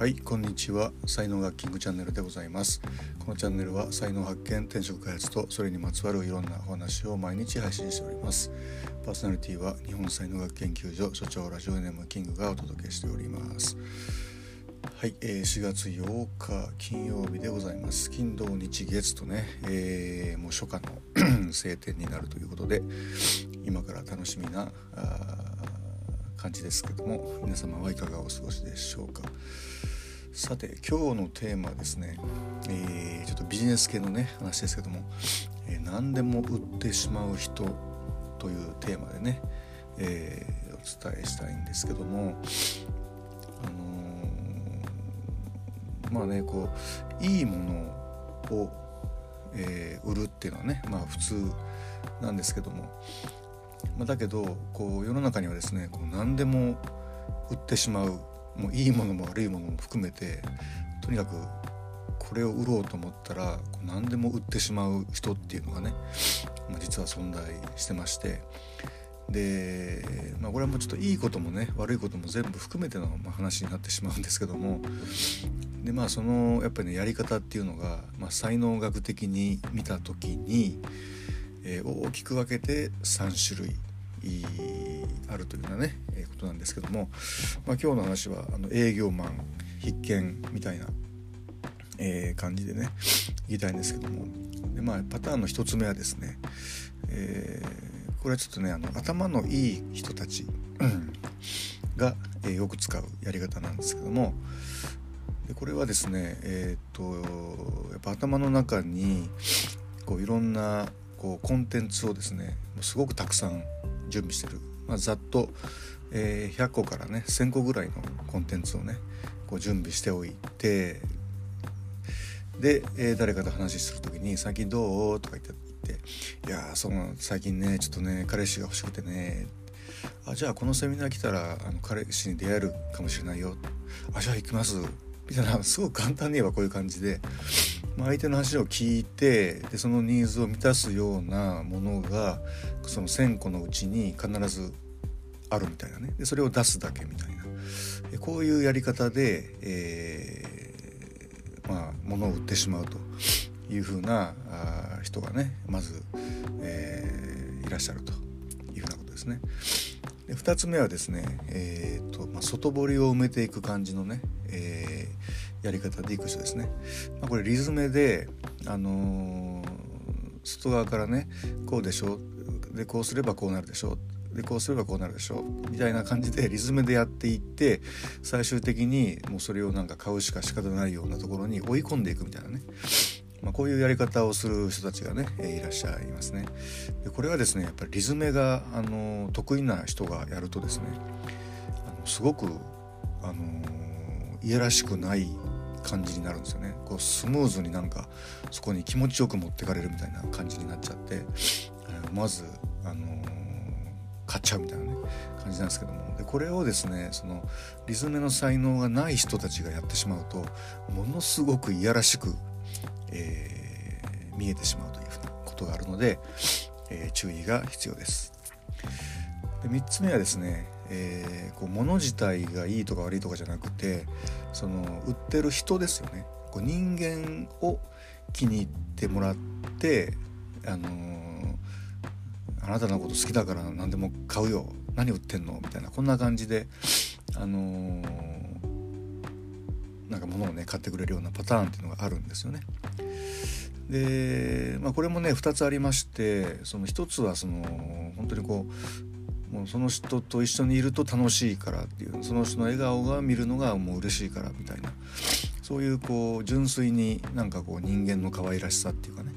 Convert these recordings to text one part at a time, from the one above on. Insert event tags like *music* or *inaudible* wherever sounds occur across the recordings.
はいこんにちは。才能学キングチャンネルでございます。このチャンネルは才能発見転職開発とそれにまつわるいろんなお話を毎日配信しております。パーソナリティは日本才能学研究所所長ラジオネームキングがお届けしております。はい、えー、4月8日金曜日でございます。金土日月とね、えー、もう初夏の *clears throat* 晴天になるということで今から楽しみな感じですけども皆様はいかがお過ごしでしょうか。さて今日のテーマはですね、えー、ちょっとビジネス系のね話ですけども、えー、何でも売ってしまう人というテーマでね、えー、お伝えしたいんですけどもあのー、まあねこういいものを、え、売るっていうのはねまあ普通なんですけどもまあ、だけどこう世の中にはですねこう何でも売ってしまうもういいものも悪いものも含めてとにかくこれを売ろうと思ったらこう何でも売ってしまう人っていうのがね、まあ、実は存在してましてで、まあ、これはもうちょっといいこともね悪いことも全部含めての話になってしまうんですけどもでまあそのやっぱりねやり方っていうのが、まあ、才能学的に見た時に、え、大きく分けて3種類あるというようなね、え、ことなんですけども、まあ、今日の話はあの営業マン必見みたいな、え、感じでね言いたいんですけどもで、まあ、パターンの1つ目はですね、えー、これはちょっとねあの頭のいい人たちが、え、よく使うやり方なんですけどもでこれはですねえっ、とやっぱ頭の中にこういろんなこうコンテンツをですねすごくたくさん準備してる、まあ、ざっと、えー、100個からね1,000個ぐらいのコンテンツをねこう準備しておいてで、えー、誰かと話する時に「最近どう?」とか言って「いやそう最近ねちょっとね彼氏が欲しくてね」あじゃあこのセミナー来たらあの彼氏に出会えるかもしれないよ。あじゃあ行きます。みたいなすごく簡単に言えばこういう感じで相手の話を聞いてでそのニーズを満たすようなものがその1,000個のうちに必ずあるみたいなねでそれを出すだけみたいなこういうやり方で、えー、まあ、物を売ってしまうというふうなあ人がねまず、えー、いらっしゃるというふうなことですね。で2つ目はですね、えーとまあ、外堀を埋めていく感じのね、えーやり方でいく人ですね。まあ、これリズメで、あのー、外側からねこうでしょでこうすればこうなるでしょでこうすればこうなるでしょみたいな感じでリズムでやっていって最終的にもうそれをなんか買うしか仕方ないようなところに追い込んでいくみたいなね、まあ、こういうやり方をする人たちがね、えいらっしゃいますね。でこれはですねやっぱりリズメが、あの得意な人がやるとですねあのすごく、あのいやらしくない感じになるんですよねこうスムーズになんかそこに気持ちよく持ってかれるみたいな感じになっちゃって、まず、あのー、買っちゃうみたいなね感じなんですけどもでこれをですねそのリズムの才能がない人たちがやってしまうとものすごくいやらしく、えー、見えてしまうというふうなことがあるので、えー、注意が必要です。で3つ目はですねえー、こう物自体がいいとか悪いとかじゃなくてその売ってる人ですよね。こう人間を気に入ってもらって、あのー、あなたのこと好きだから何でも買うよ。何売ってんの？みたいなこんな感じで、あのー、なんか物をね買ってくれるようなパターンっていうのがあるんですよね。で、まあ、これもね2つありましてその1つはその本当にこうもうその人と一緒にいると楽しいからっていうその人の笑顔が見るのがもう嬉しいからみたいな。そういうこう純粋になんかこう人間の可愛らしさっていうかね。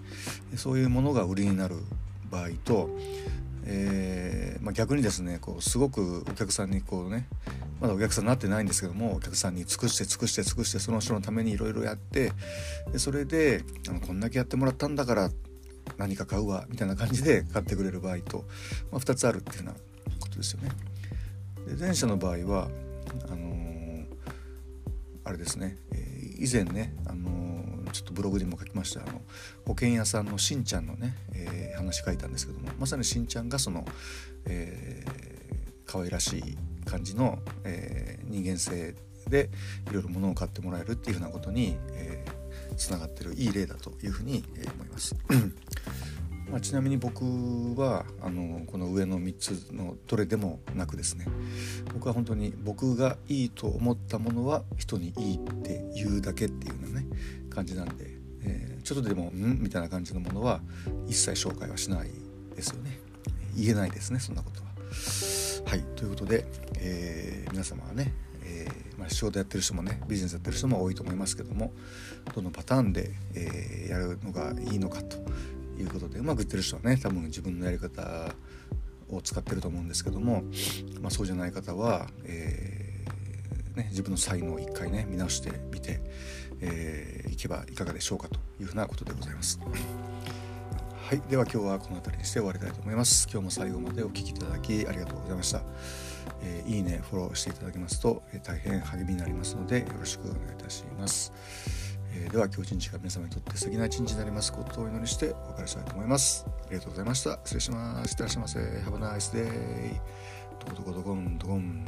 そういうものが売りになる場合と、えーまあ、逆にですねこうすごくお客さんにこうねまだお客さんになってないんですけどもお客さんに尽くして尽くして尽くしてその人のためにいろいろやってでそれであのこんだけやってもらったんだから何か買うわみたいな感じで買ってくれる場合と、まあ、2つあるっていうようなことですよね。で前者の場合はあのー、あれですね、えー、以前ね、あのー、ちょっとブログにも書きましたあの保険屋さんのしんちゃんのね、え、話書いたんですけどもまさにしんちゃんがその、えー、可愛らしい感じの、え、人間性でいろいろ物を買ってもらえるっていうふうなことに、えー、つながってるいい例だというふうに、思います。まあ、ちなみに僕はあのこの上の3つのどれでもなくですね僕は本当に僕がいいと思ったものは人にいいって言うだけっていうようなね感じなんで、えー、ちょっとでも「ん?」みたいな感じのものは一切紹介はしないですよね言えないですねそんなことは。はいということで、えー、皆様はね、えー、まあ、仕事やってる人もねビジネスやってる人も多いと思いますけどもどのパターンで、えやるのがいいのかということでうまくいってる人はね多分自分のやり方を使ってると思うんですけども、まあ、そうじゃない方は、えー、ね、自分の才能を一回ね見直してみて、えー、いけばいかがでしょうかというふうなことでございます。はい、では今日はこの辺りにして終わりたいと思います。今日も最後までお聴きいただきありがとうございました。えー、いいね、フォローしていただけますと、え大変励みになりますのでよろしくお願いいたします。えー、では今日一日が皆様にとって素敵な一日になりますことをお祈りしてお別れしたいと思います。ありがとうございました。失礼します。いってらっしゃいませ。Have a nice day. どこどこどこんどこん。